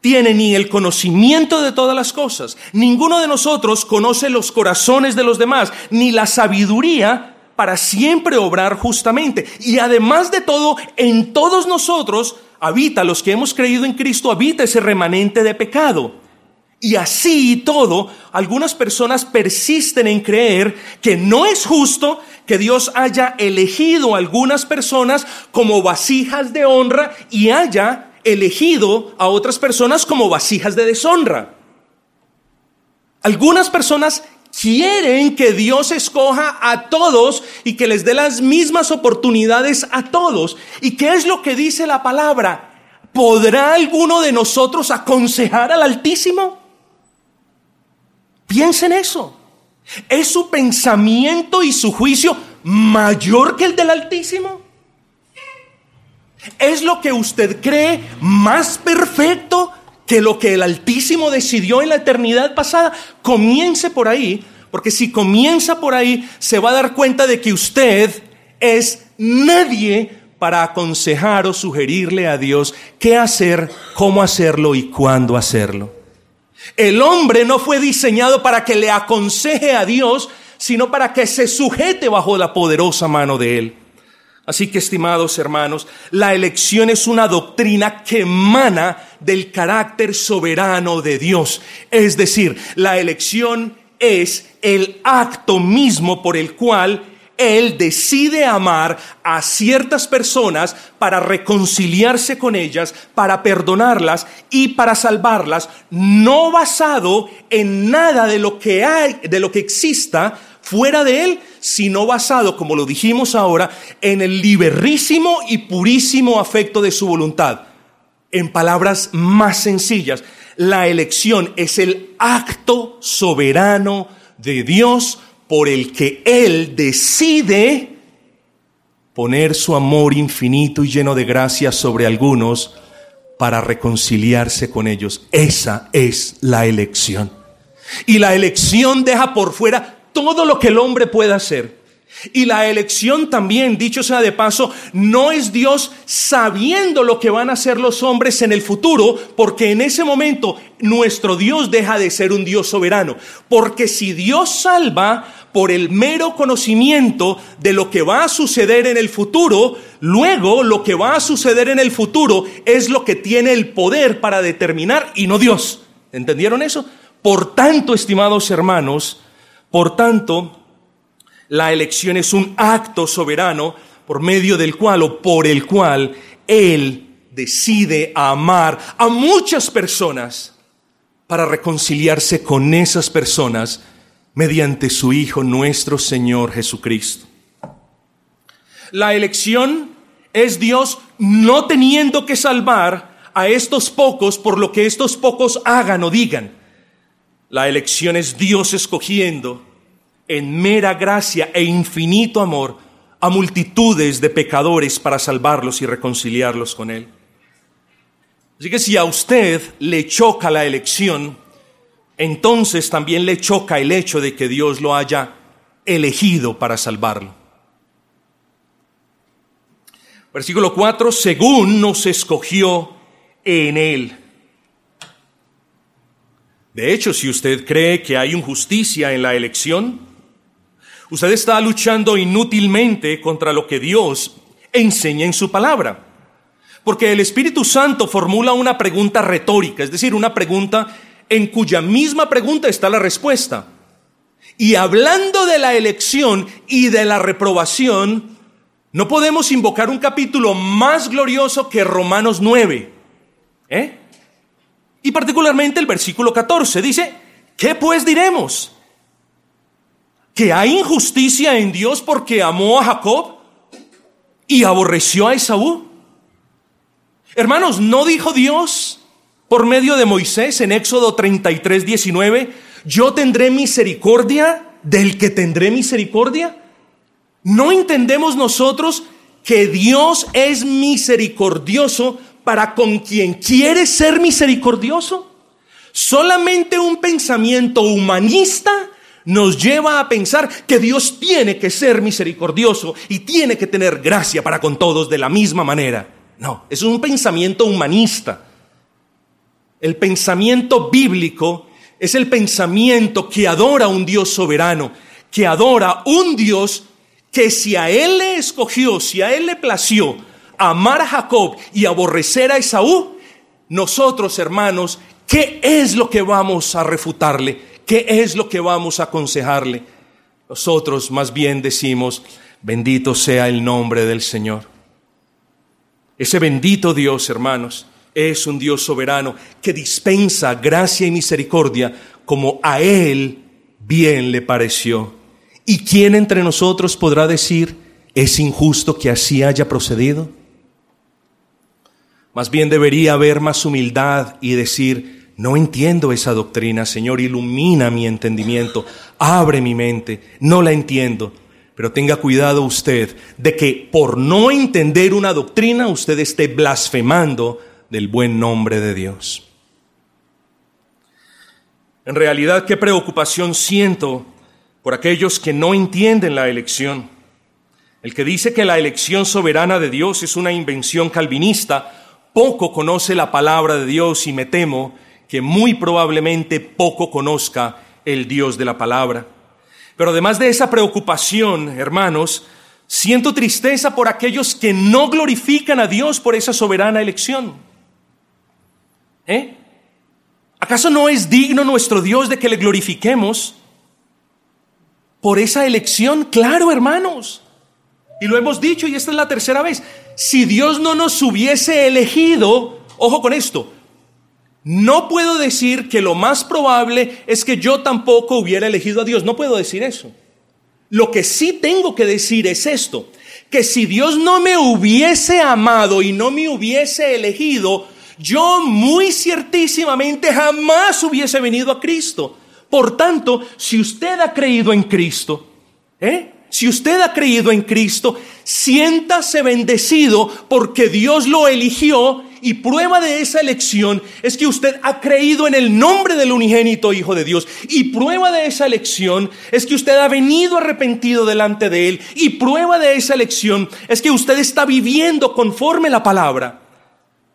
tiene ni el conocimiento de todas las cosas, ninguno de nosotros conoce los corazones de los demás, ni la sabiduría para siempre obrar justamente. Y además de todo, en todos nosotros habita, los que hemos creído en Cristo, habita ese remanente de pecado. Y así y todo, algunas personas persisten en creer que no es justo que Dios haya elegido a algunas personas como vasijas de honra y haya elegido a otras personas como vasijas de deshonra. Algunas personas quieren que Dios escoja a todos y que les dé las mismas oportunidades a todos. ¿Y qué es lo que dice la palabra? ¿Podrá alguno de nosotros aconsejar al Altísimo? Piensen eso. ¿Es su pensamiento y su juicio mayor que el del Altísimo? ¿Es lo que usted cree más perfecto que lo que el Altísimo decidió en la eternidad pasada, comience por ahí, porque si comienza por ahí, se va a dar cuenta de que usted es nadie para aconsejar o sugerirle a Dios qué hacer, cómo hacerlo y cuándo hacerlo. El hombre no fue diseñado para que le aconseje a Dios, sino para que se sujete bajo la poderosa mano de Él. Así que, estimados hermanos, la elección es una doctrina que emana del carácter soberano de Dios. Es decir, la elección es el acto mismo por el cual Él decide amar a ciertas personas para reconciliarse con ellas, para perdonarlas y para salvarlas, no basado en nada de lo que hay, de lo que exista fuera de Él, sino basado, como lo dijimos ahora, en el liberísimo y purísimo afecto de su voluntad. En palabras más sencillas, la elección es el acto soberano de Dios por el que Él decide poner su amor infinito y lleno de gracia sobre algunos para reconciliarse con ellos. Esa es la elección. Y la elección deja por fuera todo lo que el hombre pueda hacer. Y la elección también, dicho sea de paso, no es Dios sabiendo lo que van a hacer los hombres en el futuro, porque en ese momento nuestro Dios deja de ser un Dios soberano. Porque si Dios salva por el mero conocimiento de lo que va a suceder en el futuro, luego lo que va a suceder en el futuro es lo que tiene el poder para determinar y no Dios. ¿Entendieron eso? Por tanto, estimados hermanos, por tanto, la elección es un acto soberano por medio del cual o por el cual Él decide amar a muchas personas para reconciliarse con esas personas mediante su Hijo nuestro Señor Jesucristo. La elección es Dios no teniendo que salvar a estos pocos por lo que estos pocos hagan o digan. La elección es Dios escogiendo en mera gracia e infinito amor a multitudes de pecadores para salvarlos y reconciliarlos con Él. Así que si a usted le choca la elección, entonces también le choca el hecho de que Dios lo haya elegido para salvarlo. Versículo 4, según nos escogió en Él. De hecho, si usted cree que hay injusticia en la elección, Usted está luchando inútilmente contra lo que Dios enseña en su palabra. Porque el Espíritu Santo formula una pregunta retórica, es decir, una pregunta en cuya misma pregunta está la respuesta. Y hablando de la elección y de la reprobación, no podemos invocar un capítulo más glorioso que Romanos 9. ¿eh? Y particularmente el versículo 14 dice, ¿qué pues diremos? que hay injusticia en Dios porque amó a Jacob y aborreció a Esaú? Hermanos, ¿no dijo Dios por medio de Moisés en Éxodo 33, 19, yo tendré misericordia del que tendré misericordia? ¿No entendemos nosotros que Dios es misericordioso para con quien quiere ser misericordioso? Solamente un pensamiento humanista nos lleva a pensar que Dios tiene que ser misericordioso y tiene que tener gracia para con todos de la misma manera. No, es un pensamiento humanista. El pensamiento bíblico es el pensamiento que adora a un Dios soberano, que adora un Dios que si a Él le escogió, si a Él le plació amar a Jacob y aborrecer a Esaú, nosotros hermanos, ¿qué es lo que vamos a refutarle? ¿Qué es lo que vamos a aconsejarle? Nosotros más bien decimos, bendito sea el nombre del Señor. Ese bendito Dios, hermanos, es un Dios soberano que dispensa gracia y misericordia como a Él bien le pareció. ¿Y quién entre nosotros podrá decir, es injusto que así haya procedido? Más bien debería haber más humildad y decir, no entiendo esa doctrina, Señor, ilumina mi entendimiento, abre mi mente, no la entiendo. Pero tenga cuidado usted de que por no entender una doctrina usted esté blasfemando del buen nombre de Dios. En realidad, qué preocupación siento por aquellos que no entienden la elección. El que dice que la elección soberana de Dios es una invención calvinista, poco conoce la palabra de Dios y me temo que muy probablemente poco conozca el Dios de la palabra. Pero además de esa preocupación, hermanos, siento tristeza por aquellos que no glorifican a Dios por esa soberana elección. ¿Eh? ¿Acaso no es digno nuestro Dios de que le glorifiquemos por esa elección? Claro, hermanos. Y lo hemos dicho y esta es la tercera vez. Si Dios no nos hubiese elegido, ojo con esto, no puedo decir que lo más probable es que yo tampoco hubiera elegido a Dios. No puedo decir eso. Lo que sí tengo que decir es esto, que si Dios no me hubiese amado y no me hubiese elegido, yo muy ciertísimamente jamás hubiese venido a Cristo. Por tanto, si usted ha creído en Cristo, ¿eh? Si usted ha creído en Cristo, siéntase bendecido porque Dios lo eligió y prueba de esa elección es que usted ha creído en el nombre del unigénito Hijo de Dios. Y prueba de esa elección es que usted ha venido arrepentido delante de Él. Y prueba de esa elección es que usted está viviendo conforme la palabra.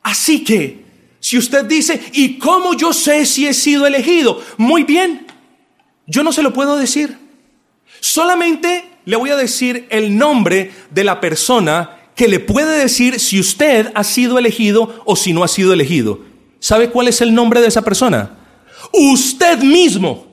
Así que, si usted dice, ¿y cómo yo sé si he sido elegido? Muy bien, yo no se lo puedo decir. Solamente le voy a decir el nombre de la persona que le puede decir si usted ha sido elegido o si no ha sido elegido. ¿Sabe cuál es el nombre de esa persona? Usted mismo.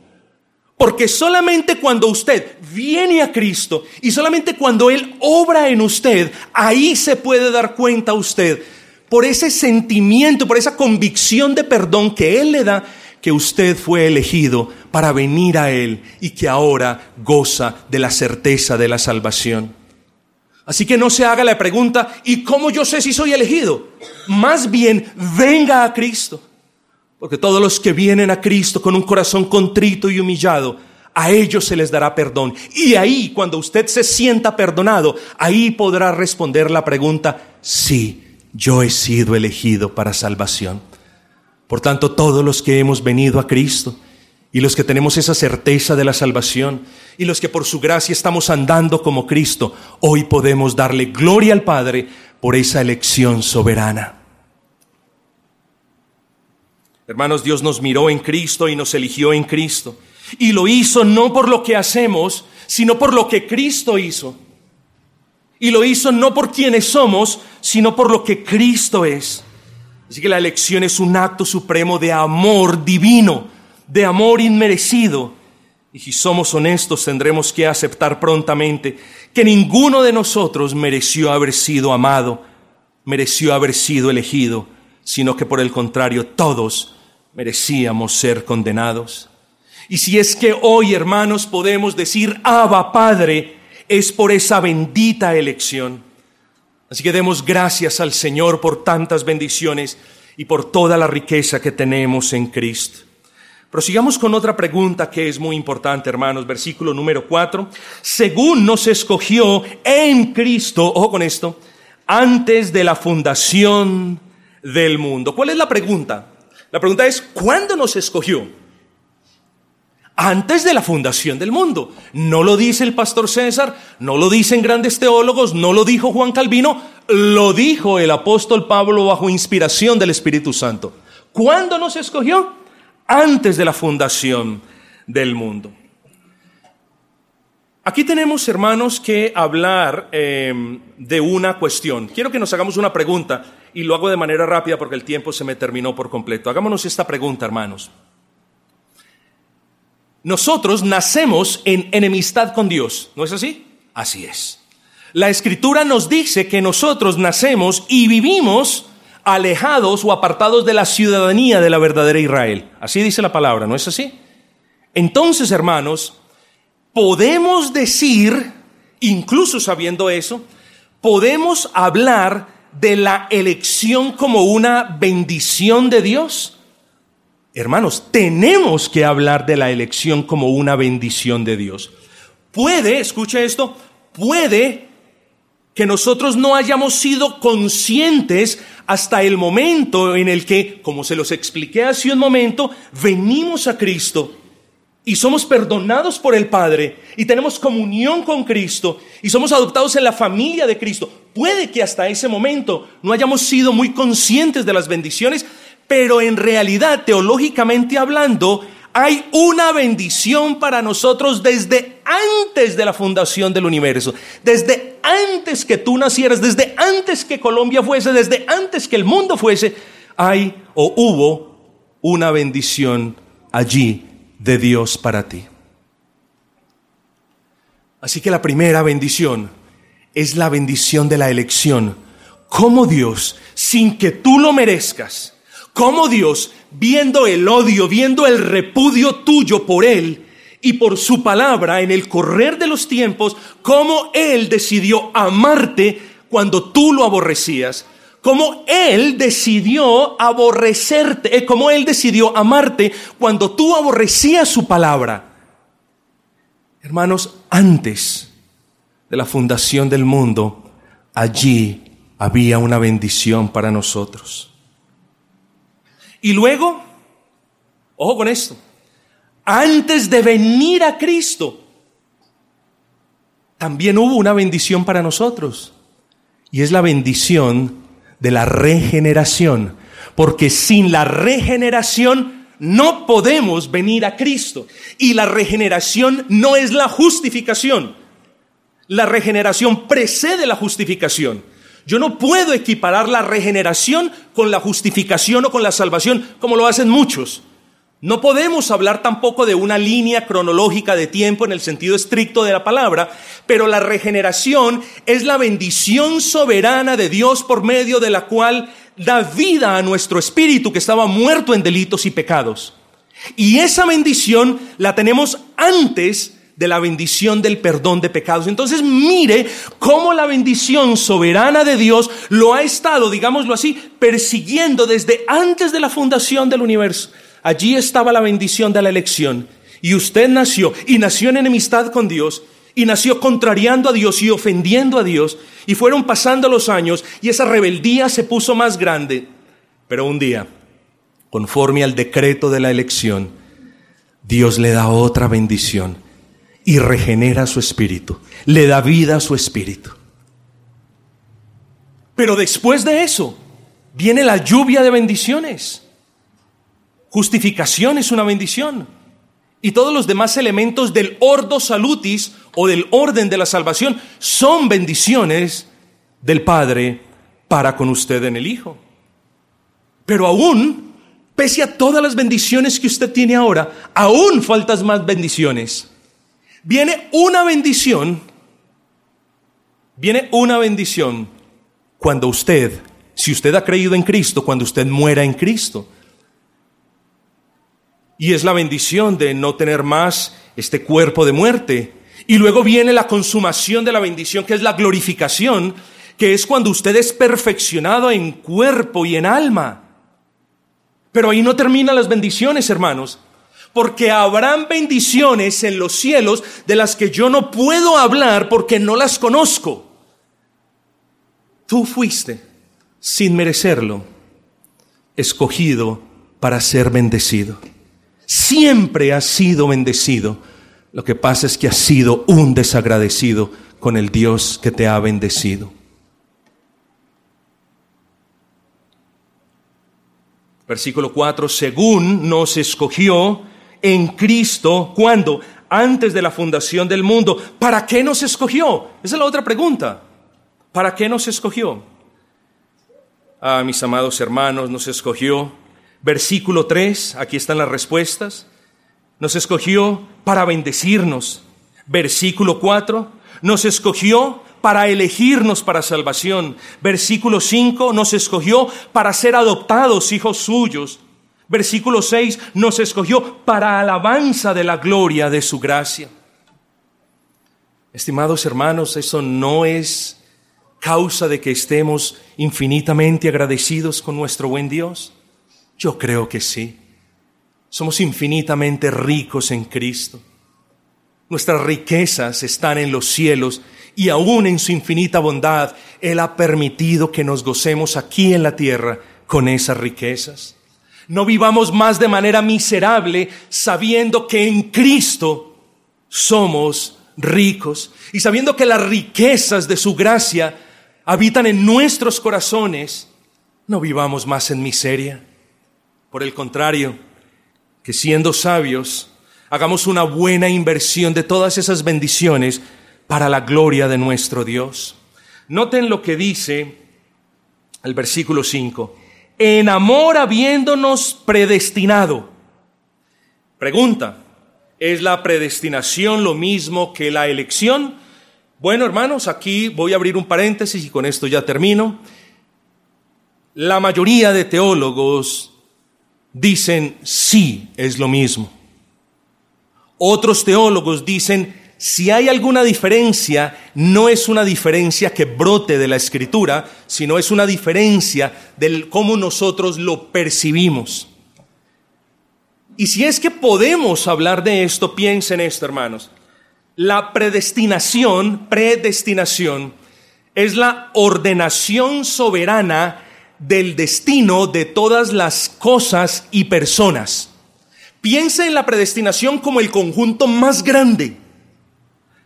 Porque solamente cuando usted viene a Cristo y solamente cuando Él obra en usted, ahí se puede dar cuenta usted, por ese sentimiento, por esa convicción de perdón que Él le da, que usted fue elegido para venir a Él y que ahora goza de la certeza de la salvación. Así que no se haga la pregunta, ¿y cómo yo sé si soy elegido? Más bien, venga a Cristo. Porque todos los que vienen a Cristo con un corazón contrito y humillado, a ellos se les dará perdón. Y ahí, cuando usted se sienta perdonado, ahí podrá responder la pregunta, sí, yo he sido elegido para salvación. Por tanto, todos los que hemos venido a Cristo y los que tenemos esa certeza de la salvación y los que por su gracia estamos andando como Cristo, hoy podemos darle gloria al Padre por esa elección soberana. Hermanos, Dios nos miró en Cristo y nos eligió en Cristo. Y lo hizo no por lo que hacemos, sino por lo que Cristo hizo. Y lo hizo no por quienes somos, sino por lo que Cristo es. Así que la elección es un acto supremo de amor divino, de amor inmerecido. Y si somos honestos, tendremos que aceptar prontamente que ninguno de nosotros mereció haber sido amado, mereció haber sido elegido, sino que por el contrario, todos merecíamos ser condenados. Y si es que hoy, hermanos, podemos decir, Abba Padre, es por esa bendita elección. Así que demos gracias al Señor por tantas bendiciones y por toda la riqueza que tenemos en Cristo. Prosigamos con otra pregunta que es muy importante, hermanos. Versículo número 4. Según nos escogió en Cristo, ojo con esto, antes de la fundación del mundo. ¿Cuál es la pregunta? La pregunta es, ¿cuándo nos escogió? Antes de la fundación del mundo. No lo dice el pastor César, no lo dicen grandes teólogos, no lo dijo Juan Calvino, lo dijo el apóstol Pablo bajo inspiración del Espíritu Santo. ¿Cuándo nos escogió? Antes de la fundación del mundo. Aquí tenemos, hermanos, que hablar em, de una cuestión. Quiero que nos hagamos una pregunta y lo hago de manera rápida porque el tiempo se me terminó por completo. Hagámonos esta pregunta, hermanos. Nosotros nacemos en enemistad con Dios, ¿no es así? Así es. La escritura nos dice que nosotros nacemos y vivimos alejados o apartados de la ciudadanía de la verdadera Israel. Así dice la palabra, ¿no es así? Entonces, hermanos, podemos decir, incluso sabiendo eso, podemos hablar de la elección como una bendición de Dios Hermanos, tenemos que hablar de la elección como una bendición de Dios. Puede, escucha esto, puede que nosotros no hayamos sido conscientes hasta el momento en el que, como se los expliqué hace un momento, venimos a Cristo y somos perdonados por el Padre y tenemos comunión con Cristo y somos adoptados en la familia de Cristo. Puede que hasta ese momento no hayamos sido muy conscientes de las bendiciones, pero en realidad, teológicamente hablando, hay una bendición para nosotros desde antes de la fundación del universo, desde antes que tú nacieras, desde antes que Colombia fuese, desde antes que el mundo fuese, hay o hubo una bendición allí de Dios para ti. Así que la primera bendición es la bendición de la elección. Como Dios, sin que tú lo merezcas, cómo Dios, viendo el odio, viendo el repudio tuyo por Él y por su palabra en el correr de los tiempos, cómo Él decidió amarte cuando tú lo aborrecías, cómo Él decidió aborrecerte, eh, cómo Él decidió amarte cuando tú aborrecías su palabra. Hermanos, antes de la fundación del mundo, allí había una bendición para nosotros. Y luego, ojo con esto, antes de venir a Cristo, también hubo una bendición para nosotros. Y es la bendición de la regeneración. Porque sin la regeneración no podemos venir a Cristo. Y la regeneración no es la justificación. La regeneración precede la justificación. Yo no puedo equiparar la regeneración con la justificación o con la salvación como lo hacen muchos. No podemos hablar tampoco de una línea cronológica de tiempo en el sentido estricto de la palabra, pero la regeneración es la bendición soberana de Dios por medio de la cual da vida a nuestro espíritu que estaba muerto en delitos y pecados. Y esa bendición la tenemos antes de la bendición del perdón de pecados. Entonces mire cómo la bendición soberana de Dios lo ha estado, digámoslo así, persiguiendo desde antes de la fundación del universo. Allí estaba la bendición de la elección. Y usted nació y nació en enemistad con Dios y nació contrariando a Dios y ofendiendo a Dios. Y fueron pasando los años y esa rebeldía se puso más grande. Pero un día, conforme al decreto de la elección, Dios le da otra bendición y regenera su espíritu, le da vida a su espíritu. Pero después de eso, viene la lluvia de bendiciones. Justificación es una bendición. Y todos los demás elementos del ordo salutis o del orden de la salvación son bendiciones del Padre para con usted en el Hijo. Pero aún, pese a todas las bendiciones que usted tiene ahora, aún faltan más bendiciones. Viene una bendición, viene una bendición cuando usted, si usted ha creído en Cristo, cuando usted muera en Cristo. Y es la bendición de no tener más este cuerpo de muerte. Y luego viene la consumación de la bendición, que es la glorificación, que es cuando usted es perfeccionado en cuerpo y en alma. Pero ahí no terminan las bendiciones, hermanos, porque habrán bendiciones en los cielos de las que yo no puedo hablar porque no las conozco. Tú fuiste, sin merecerlo, escogido para ser bendecido. Siempre has sido bendecido. Lo que pasa es que has sido un desagradecido con el Dios que te ha bendecido. Versículo 4, según nos escogió en Cristo, cuando antes de la fundación del mundo. ¿Para qué nos escogió? Esa es la otra pregunta. ¿Para qué nos escogió? Ah, mis amados hermanos, nos escogió Versículo 3, aquí están las respuestas. Nos escogió para bendecirnos. Versículo 4, nos escogió para elegirnos para salvación. Versículo 5, nos escogió para ser adoptados hijos suyos. Versículo 6, nos escogió para alabanza de la gloria de su gracia. Estimados hermanos, eso no es causa de que estemos infinitamente agradecidos con nuestro buen Dios. Yo creo que sí. Somos infinitamente ricos en Cristo. Nuestras riquezas están en los cielos y aún en su infinita bondad, Él ha permitido que nos gocemos aquí en la tierra con esas riquezas. No vivamos más de manera miserable sabiendo que en Cristo somos ricos y sabiendo que las riquezas de su gracia habitan en nuestros corazones, no vivamos más en miseria. Por el contrario, que siendo sabios, hagamos una buena inversión de todas esas bendiciones para la gloria de nuestro Dios. Noten lo que dice el versículo 5. En amor habiéndonos predestinado. Pregunta, ¿es la predestinación lo mismo que la elección? Bueno, hermanos, aquí voy a abrir un paréntesis y con esto ya termino. La mayoría de teólogos dicen sí es lo mismo. Otros teólogos dicen si hay alguna diferencia, no es una diferencia que brote de la escritura, sino es una diferencia del cómo nosotros lo percibimos. Y si es que podemos hablar de esto, piensen esto, hermanos. La predestinación, predestinación, es la ordenación soberana del destino de todas las cosas y personas. Piensa en la predestinación como el conjunto más grande.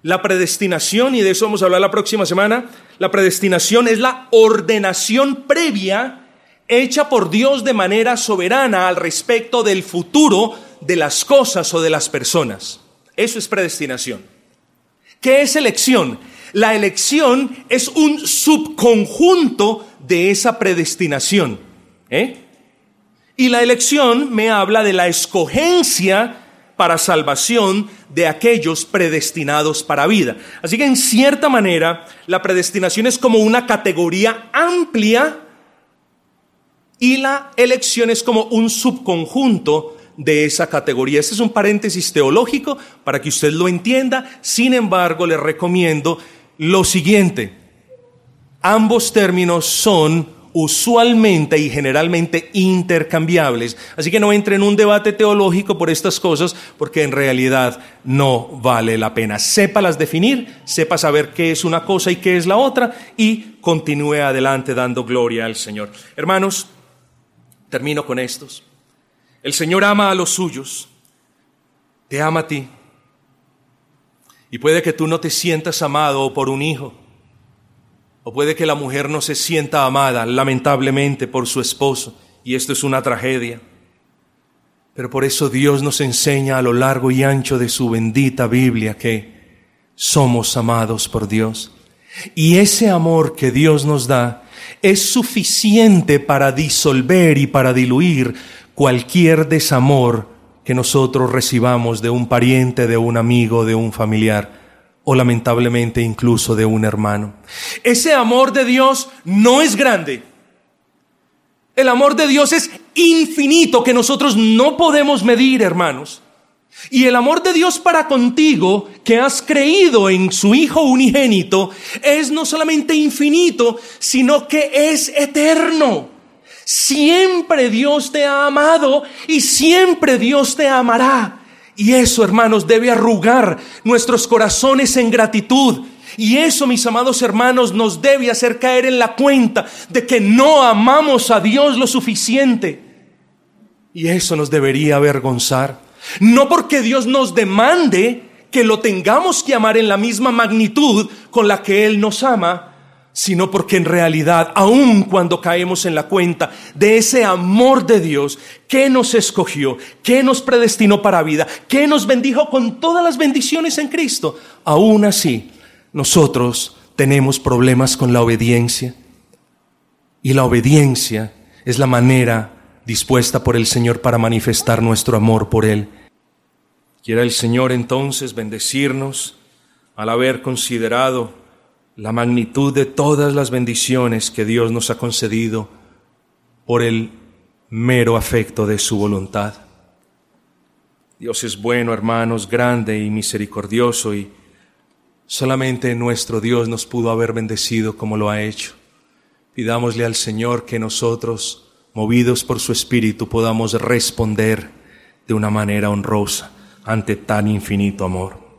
La predestinación, y de eso vamos a hablar la próxima semana, la predestinación es la ordenación previa hecha por Dios de manera soberana al respecto del futuro de las cosas o de las personas. Eso es predestinación. ¿Qué es elección? La elección es un subconjunto de esa predestinación. ¿eh? Y la elección me habla de la escogencia para salvación de aquellos predestinados para vida. Así que en cierta manera la predestinación es como una categoría amplia y la elección es como un subconjunto de esa categoría. Este es un paréntesis teológico para que usted lo entienda. Sin embargo, le recomiendo lo siguiente. Ambos términos son usualmente y generalmente intercambiables. Así que no entre en un debate teológico por estas cosas, porque en realidad no vale la pena. Sépalas definir, sepa saber qué es una cosa y qué es la otra, y continúe adelante dando gloria al Señor. Hermanos, termino con estos. El Señor ama a los suyos, te ama a ti. Y puede que tú no te sientas amado por un hijo, o puede que la mujer no se sienta amada, lamentablemente, por su esposo, y esto es una tragedia. Pero por eso Dios nos enseña a lo largo y ancho de su bendita Biblia que somos amados por Dios. Y ese amor que Dios nos da es suficiente para disolver y para diluir cualquier desamor que nosotros recibamos de un pariente, de un amigo, de un familiar o lamentablemente incluso de un hermano. Ese amor de Dios no es grande. El amor de Dios es infinito que nosotros no podemos medir, hermanos. Y el amor de Dios para contigo, que has creído en su Hijo unigénito, es no solamente infinito, sino que es eterno. Siempre Dios te ha amado y siempre Dios te amará. Y eso, hermanos, debe arrugar nuestros corazones en gratitud. Y eso, mis amados hermanos, nos debe hacer caer en la cuenta de que no amamos a Dios lo suficiente. Y eso nos debería avergonzar. No porque Dios nos demande que lo tengamos que amar en la misma magnitud con la que Él nos ama, sino porque en realidad, aun cuando caemos en la cuenta de ese amor de Dios que nos escogió, que nos predestinó para vida, que nos bendijo con todas las bendiciones en Cristo, aún así nosotros tenemos problemas con la obediencia. Y la obediencia es la manera dispuesta por el Señor para manifestar nuestro amor por Él. Quiera el Señor entonces bendecirnos al haber considerado la magnitud de todas las bendiciones que Dios nos ha concedido por el mero afecto de su voluntad. Dios es bueno, hermanos, grande y misericordioso y solamente nuestro Dios nos pudo haber bendecido como lo ha hecho. Pidámosle al Señor que nosotros, movidos por su Espíritu, podamos responder de una manera honrosa ante tan infinito amor.